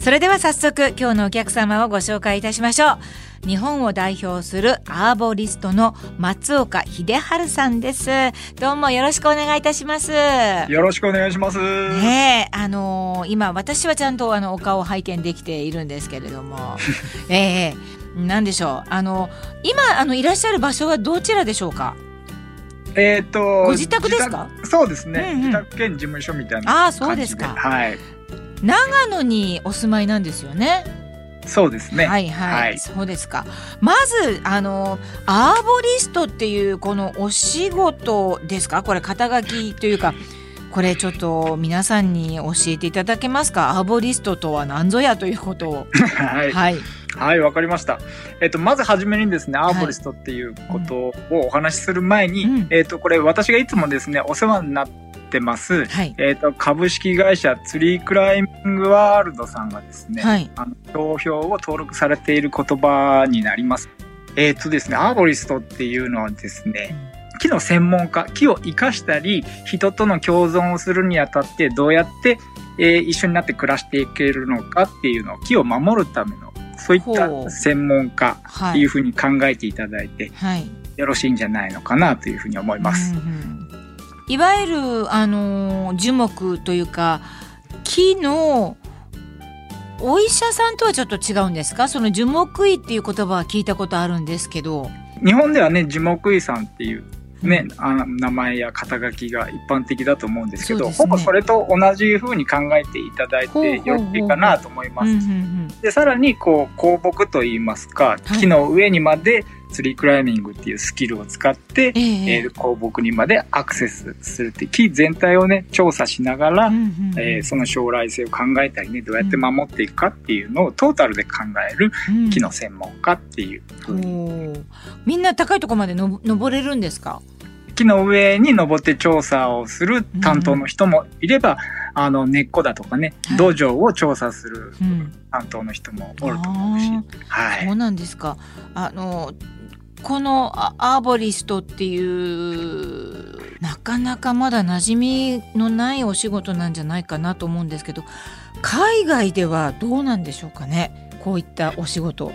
それでは早速今日のお客様をご紹介いたしましょう。日本を代表するアーボリストの松岡秀治さんです。どうもよろしくお願いいたします。よろしくお願いします。ねあのー、今私はちゃんとあのお顔を拝見できているんですけれども。ええー、なんでしょう。あの今あのいらっしゃる場所はどちらでしょうか？えっ、ー、とご自宅ですか？そうですね、うんうん、自宅兼事務所みたいなああそうですか。はい長野にお住まいなんですよね。そうですね。はいはい、はい、そうですか。まずあのアーボリストっていうこのお仕事ですか？これ肩書きというか。これちょっと皆さんに教えていただけますか？アーボリストとは何ぞやということを はいはいはいわかりましたえっとまずはじめにですねアーボリストっていうことをお話しする前に、うん、えっとこれ私がいつもですねお世話になってってます、はい、えと、株式会社ツリークライミングワールドさんがですね、はい、あの、投票を登録されている言葉になります。えっ、ー、とですね、アーボリストっていうのはですね、木の専門家、木を生かしたり、人との共存をするにあたってどうやって、えー、一緒になって暮らしていけるのかっていうのを木を守るためのそういった専門家っていうふうに考えていただいて、はい、よろしいんじゃないのかなというふうに思います。うんうんいわゆるあの樹木というか木のお医者さんとはちょっと違うんですか？その樹木医っていう言葉は聞いたことあるんですけど。日本ではね樹木医さんっていうね、あの名前や肩書きが一般的だと思うんですけど、ね、ほぼそれと同じふうに考えていただいてよいかなと思います。でさらにこう香木といいますか、木の上にまでツリークライミングっていうスキルを使って、えー、えー、香木にまでアクセスするって木全体をね調査しながら、えその将来性を考えたりねどうやって守っていくかっていうのをトータルで考える木の専門家っていうふうに、うん、みんな高いところまでの登れるんですか？木の上に登って調査をする担当の人もいれば、うん、あの根っこだとかね、はい、土壌を調査する担当の人もおると思うし、うん、はい、そうなんですか。あのこのアーボリストっていうなかなかまだ馴染みのないお仕事なんじゃないかなと思うんですけど海外ではどうなんでしょうかね？こういったお仕事。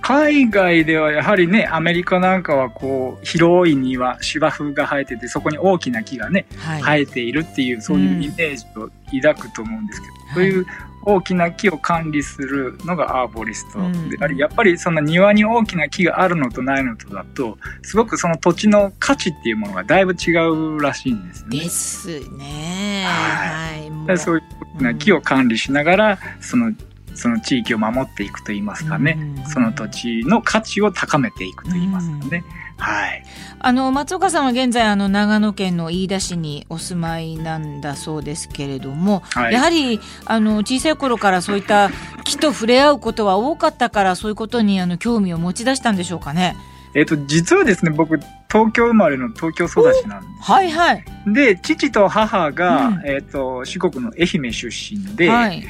海外ではやはりねアメリカなんかはこう広い庭芝生が生えててそこに大きな木がね、はい、生えているっていうそういうイメージを抱くと思うんですけど、うん、そういう大きな木を管理するのがアーボリストであり、やっぱりその庭に大きな木があるのとないのとだとすごくその土地の価値っていうものがだいぶ違うらしいんですね。ですね。はい。はい、そういう大きな木を管理しながら、そのその地域を守っていくといいますかね、その土地の価値を高めていくといいますかね。はい。あの松岡さんは現在あの長野県の飯田市にお住まいなんだそうですけれども、はい、やはりあの小さい頃からそういった木と触れ合うことは多かったからそういうことにあの興味を持ち出したんでしょうかね。えっ、と実はですね僕東京生まれの東京育ちなんです。はいはい。で父と母が、うん、えっ、と四国の愛媛出身で。はい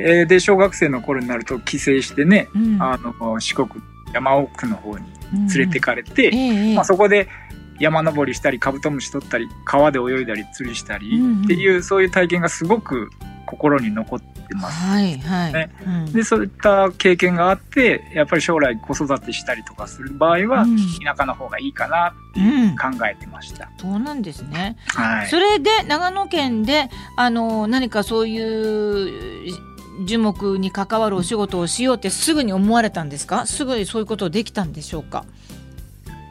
えー、で小学生の頃になると帰省してね、うん、あの四国山奥の方に連れてかれて、うんえー、まあ、そこで山登りしたりカブトムシ取ったり川で泳いだり釣りしたりっていう、うんうん、そういう体験がすごく心に残ってます、ね、はいはい。うん、でそういった経験があってやっぱり将来子育てしたりとかする場合は、田舎の方がいいかなって考えてました、そうなんですね、はい、それで長野県であの何かそういう樹木に関わるお仕事をしようってすぐに思われたんですか？すぐにそういうことできたんでしょうか？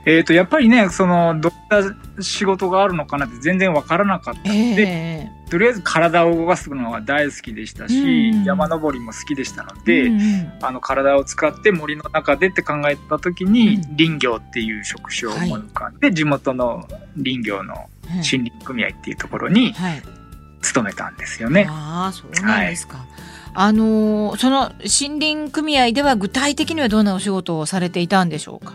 えっ、ー、とやっぱりねそのどんな仕事があるのかなって全然わからなかったので、えー、とりあえず体を動かすのが大好きでしたし、うん、山登りも好きでしたので、うん、あの体を使って森の中でって考えた時に、うん、林業っていう職種を思い浮かんで、はい、地元の林業の森林組合っていうところに勤めたんですよね。はい、ああそうなんですか、はいあのその森林組合では具体的にはどんなお仕事をされていたんでしょうか？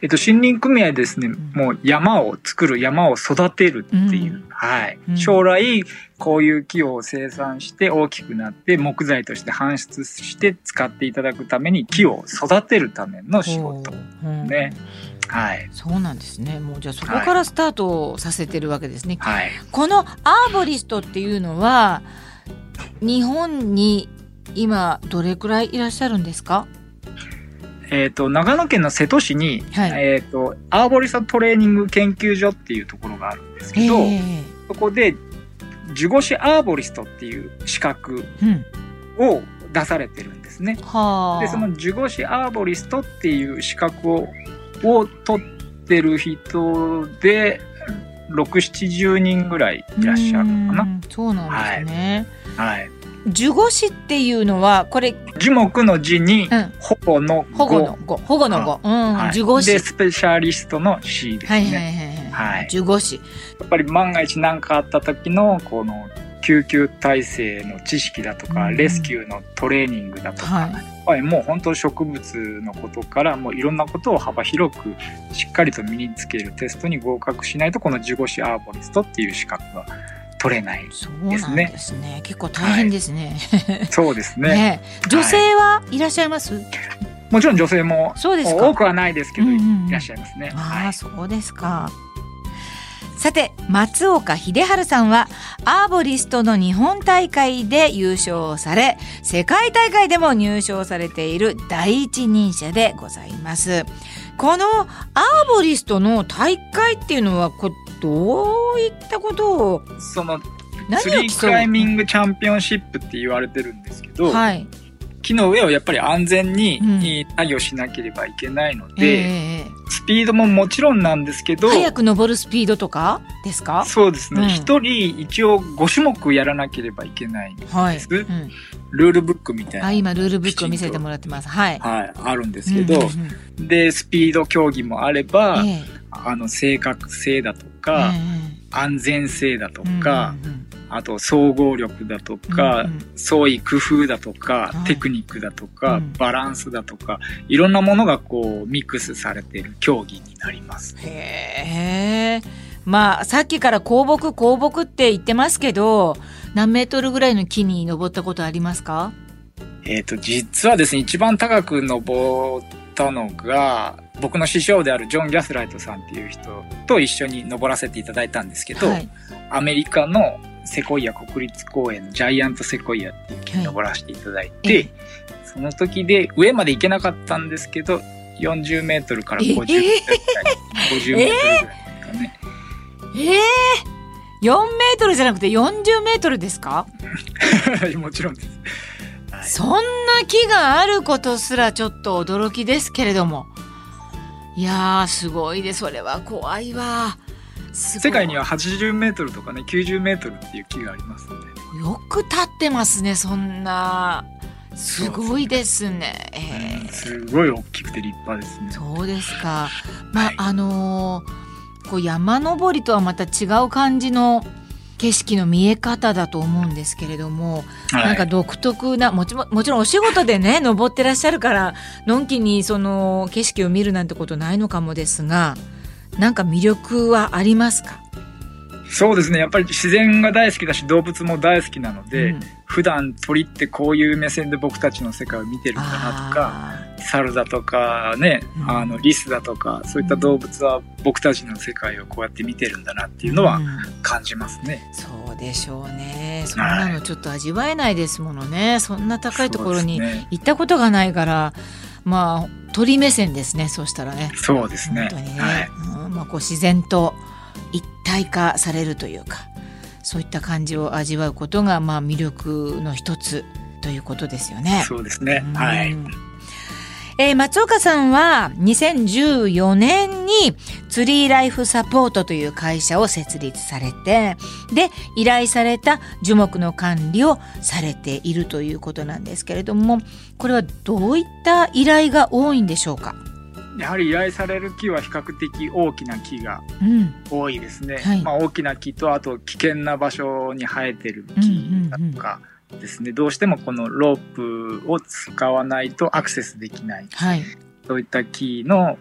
えっと、森林組合ですね、もう山を作る、山を育てるっていう、うん、はい、うん、将来、こういう木を生産して大きくなって木材として搬出して使っていただくために木を育てるための仕事。ね。はい、そうなんですね。もうじゃあそこからスタートさせてるわけですね。はい、このアーボリストっていうのは、日本に今どれくらいいらっしゃるんですか？えっ、ー、と、長野県の瀬戸市に、はい、えっ、ー、と、アーボリストトレーニング研究所っていうところがあるんですけど、そこで、樹語師アーボリストっていう資格を出されてるんですね。うん、で、その樹語師アーボリストっていう資格をを取ってる人で、6、70人ぐらいいらっしゃるのかな。そうなんですね。はい、はい樹語師っていうのはこれ樹木の字に保護の保護の語保護の語、うん樹語師でスペシャリストの師ですねはいはいはいはい、樹語師やっぱり万が一何かあった時のこの救急体制の知識だとか、レスキューのトレーニングだとか、はい、もう本当植物のことからもういろんなことを幅広くしっかりと身につけるテストに合格しないとこの樹語師アーボリストっていう資格は取れないですね。そうですね。結構大変ですね。はい、そうですねね。女性はいらっしゃいます、はい、もちろん女性もそうです多くはないですけど、うんうん、いらっしゃいますね。ああ、そうですか。さて松岡秀治さんはアーボリストの日本大会で優勝され世界大会でも入賞されている第一人者でございます。このアーボリストの大会っていうのはこどういったことを？そのツリークライミングチャンピオンシップって言われてるんですけど、はい、木の上をやっぱり安全に作業しなければいけないので、うんえー、スピードももちろんなんですけど早く登るスピードとかですか？そうですね。一、うん、人一応5種目やらなければいけないんです、はい。うん、ルールブックみたいな。あ今ルールブックを見せてもらってます。はい、はい、あるんですけど、うんうんうん、でスピード競技もあれば、えーあの正確性だとか、安全性だとか、あと総合力だとか、創意工夫だとか、テクニックだとか、バランスだとか、いろんなものがこうミックスされている競技になります。へえ。まあさっきから香木香木って言ってますけど、何メートルぐらいの木に登ったことありますか？えっ、と実はですね一番高く登ったのが僕の師匠であるジョン・ギャスライトさんっていう人と一緒に登らせていただいたんですけど、はい、アメリカのセコイア国立公園のジャイアントセコイアっていう木に登らせていただいて、はい、その時で上まで行けなかったんですけど40メートルから50メー。トルぐらい、えー、50メートルぐらいですかね。えー、4メートルじゃなくて40メートルですか？もちろんです。そんな木があることすらちょっと驚きですけれども。いやすごいでそれは怖いわ世界には80メートルとかね90メートルっていう木がありますので。よく立ってますねそんな。すごいですね。えー、すごい大きくて立派ですね。そうですか。まあ、はい、あのー、こう山登りとはまた違う感じの景色の見え方だと思うんですけれども、はい、なんか独特なもちもちろんお仕事でね登ってらっしゃるからのんきにその景色を見るなんてことないのかもですがなんか魅力はありますか？そうですね。やっぱり自然が大好きだし動物も大好きなので、うん、普段鳥ってこういう目線で僕たちの世界を見てるんだなとか猿だとかね、うん、あのリスだとかそういった動物は僕たちの世界をこうやって見てるんだなっていうのは感じますね。うん、そうでしょうね。そんなのちょっと味わえないですものね、はい、そんな高いところに行ったことがないから、まあ鳥目線ですねそうしたらね。そうですね。本当にね、はい、こう自然と一体化されるというかそういった感じを味わうことがまあ魅力の一つということですよね。そうですね。はい。えー、松岡さんは2014年にツリーライフサポートという会社を設立されて、で、依頼された樹木の管理をされているということなんですけれども、これはどういった依頼が多いんでしょうか？やはり依頼される木は比較的大きな木が多いですね。うんはい、まあ、大きな木とあと危険な場所に生えてる木だとかですね、うんうん。うん、どうしてもこのロープを使わないとアクセスできない、はい、そういった木の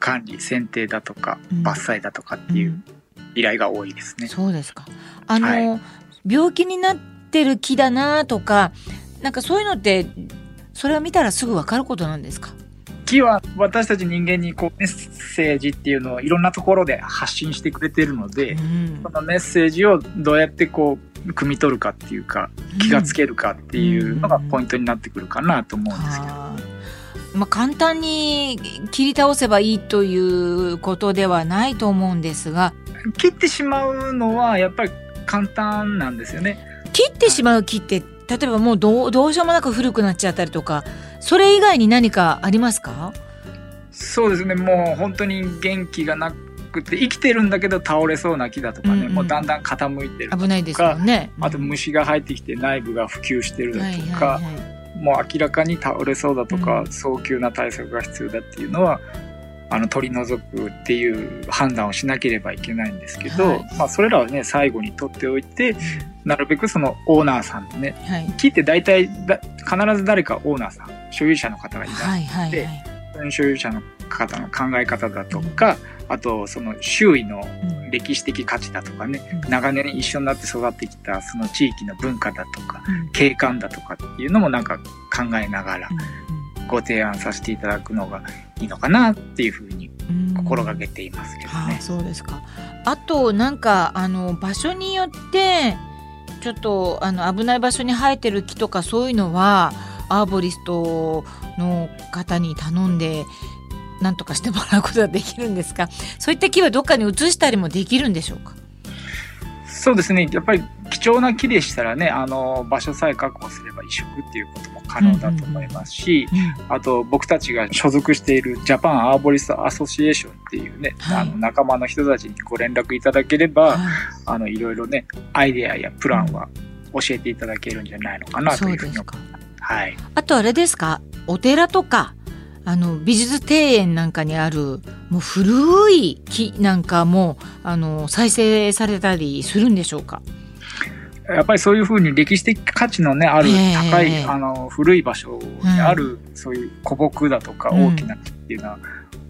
管理、剪定だとか伐採だとかっていう依頼が多いですね。そうですか。あの、はい、病気になってる木だなとかなんかそういうのってそれを見たらすぐ分かることなんですか木は私たち人間にこうメッセージっていうのをいろんなところで発信してくれてるので、うん、そのメッセージをどうやってこう汲み取るかっていうか気がつけるかっていうのがポイントになってくるかなと思うんですけど。まあ、簡単に切り倒せばいいということではないと思うんですが切ってしまうのはやっぱり簡単なんですよね。切ってしまう木って例えばもうどうどうしようもなく古くなっちゃったりとかそれ以外に何かありますか？そうですね。もう本当に元気がなくて生きてるんだけど倒れそうな木だとかね、うんうん、もうだんだん傾いてるとか。危ないですよね、あと虫が入ってきて内部が普及してるだとか、はいはいはい、もう明らかに倒れそうだとか、うん、早急な対策が必要だっていうのはあの取り除くっていう判断をしなければいけないんですけど、はい、まあそれらはね最後に取っておいて、なるべくそのオーナーさんね、はい、木って大体だ必ず誰かオーナーさん所有者の方がいらっしゃって、はいはい。はい、所有者の方の考え方だとか、うん、あとその周囲の歴史的価値だとかね、うん、長年一緒になって育ってきたその地域の文化だとか、うん、景観だとかっていうのもなんか考えながら、ご提案させていただくのがいいのかなっていうふうに心がけていますけどね。はあ、そうですか。あとなんかあの場所によってちょっとあの危ない場所に生えてる木とかそういうのはアーボリストの方に頼んで何とかしてもらうことができるんですか？そういった木はどっかに移したりもできるんでしょうか？そうですね。やっぱり貴重な木でしたらねあの場所さえ確保すれば移植っていうことも可能だと思いますし、あと僕たちが所属しているジャパンアーボリストアソシエーションっていうね、はい、あの仲間の人たちにご連絡いただければ、はい、あのいろいろねアイデアやプランは教えていただけるんじゃないのかなというふうに思います。はい、あとあれですか？お寺とかあの美術庭園なんかにあるもう古い木なんかもあの再生されたりするんでしょうか？やっぱりそういうふうに歴史的価値のね、ある高い、あの、古い場所にある、そういう古木だとか大きな木っていうのは、うん、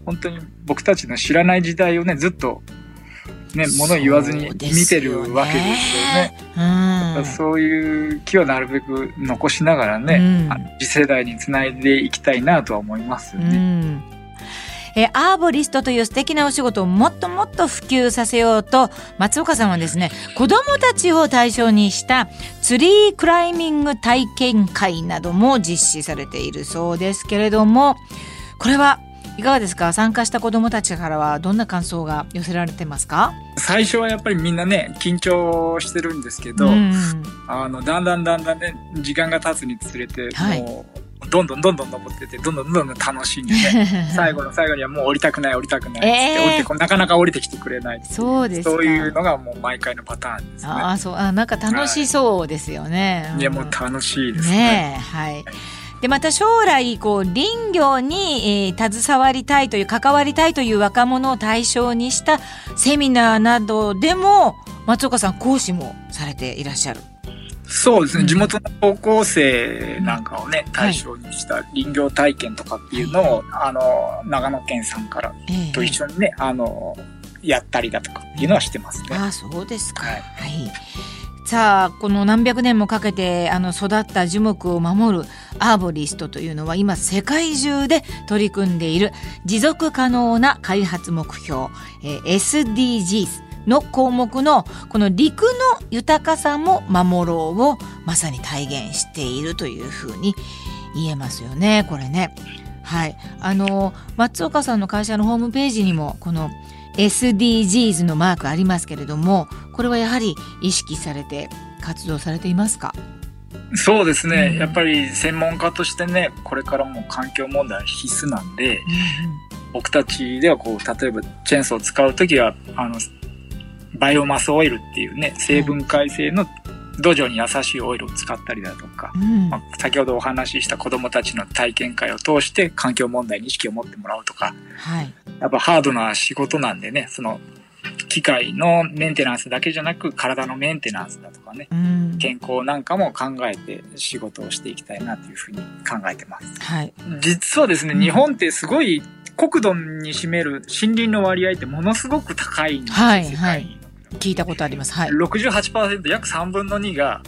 本当に僕たちの知らない時代をね、ずっと、ね、物言わずに見てるわけですよね。そう、うん、そういう木はなるべく残しながらね、うん、次世代につないでいきたいなとは思いますよね。えー、アーボリストという素敵なお仕事をもっともっと普及させようと、松岡さんはですね、子供たちを対象にしたツリークライミング体験会なども実施されているそうですけれども、これはいかがですか？参加した子どもたちからはどんな感想が寄せられてますか？最初はやっぱりみんなね緊張してるんですけど、うん、あのだんだんだんだんね時間が経つにつれて、はい、もうどんどんどんどん登ってて、どんどんどんどん楽しんでね、最後の最後にはもう降りたくない降りたくないって、降りてなかなか降りてきてくれないそうですそういうのがもう毎回のパターンですね。ああ、そう、あなんか楽しそうですよね。い。や、もう楽しいですね。ねはい。でまた将来こう林業に、えー、携わりたいという関わりたいという若者を対象にしたセミナーなどでも松岡さん講師もされていらっしゃる。そうですね、うん、地元の高校生なんかをね、対象にした林業体験とかっていうのを、はい、あの、長野県さんからと一緒にね、えー、あの、やったりだとかっていうのはしてますね。あそうですか。はい、はいさあこの何百年もかけてあの育った樹木を守るアーボリストというのは今世界中で取り組んでいる持続可能な開発目標、えー、SDGs の項目のこの陸の豊かさも守ろうをまさに体現しているというふうに言えますよねこれね。はい、あの松岡さんの会社のホームページにもこの SDGs のマークありますけれどもこれはやはり意識されて活動されていますか？そうですね、うん、やっぱり専門家としてねこれからも環境問題必須なんで、うんうん、僕たちではこう例えばチェーンソーを使う時はあのバイオマスオイルっていうね、成分解性の土壌に優しいオイルを使ったりだとか、うん、まあ、先ほどお話しした子供たちの体験会を通して環境問題に意識を持ってもらうとか、はい、やっぱハードな仕事なんでね、その機械のメンテナンスだけじゃなく体のメンテナンスだとかね、うん、健康なんかも考えて仕事をしていきたいなというふうに考えてます。はい、実はですね、日本ってすごい国土に占める森林の割合ってものすごく高いんですよ、はい、はい聞いたことあります。はい。68%約3分の2が、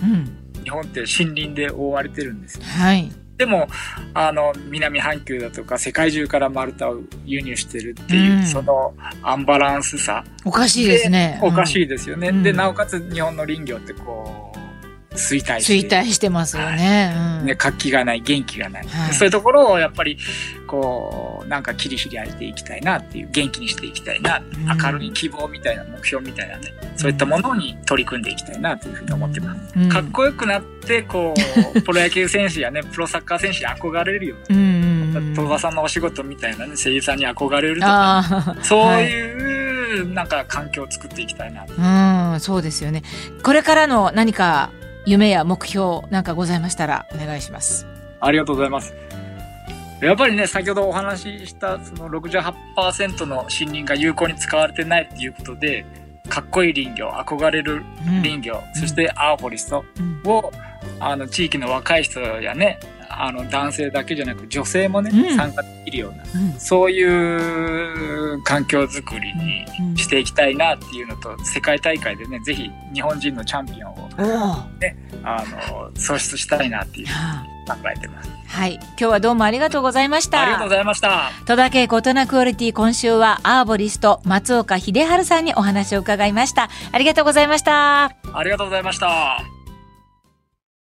日本って森林で覆われてるんですよ、はい。でも、あの、南半球だとか世界中から丸太を輸入してるっていう、うん、そのアンバランスさ。おかしいですね。おかしいですよね。うん、で、なおかつ日本の林業ってこう、衰退して。衰退してますよね。はい、ね、活気がない、元気がない、はい、そういうところをやっぱり、こう、なんか切り開いていきたいなっていう、元気にしていきたいな、明るい希望みたいな目標みたいなね、そういったものに取り組んでいきたいなというふうに思ってます。うん、かっこよくなって、こう、プロ野球選手やね、プロサッカー選手に憧れるような、うん戸田さんのお仕事みたいなね、声優さんに憧れるとか、そういう、なんか環境を作っていきたいな。うん、そうですよね。これからの何か夢や目標なんかございましたらお願いします。ありがとうございます。やっぱりね、先ほどお話ししたその68%の森林が有効に使われてないっていうことで、かっこいい林業、憧れる林業、うん、そしてアーボリストを、うん、あの地域の若い人やね、あの男性だけじゃなく女性もね、うん、参加できるような、うん、そういう環境づくりにしていきたいなっていうのと、世界大会でね、ぜひ日本人のチャンピオンを、ね、あの、創出したいなっていう考えてます。はい。今日はどうもありがとうございました。ありがとうございました。戸田家大人クオリティ今週はアーボリスト松岡秀治さんにお話を伺いました。ありがとうございました。ありがとうございました。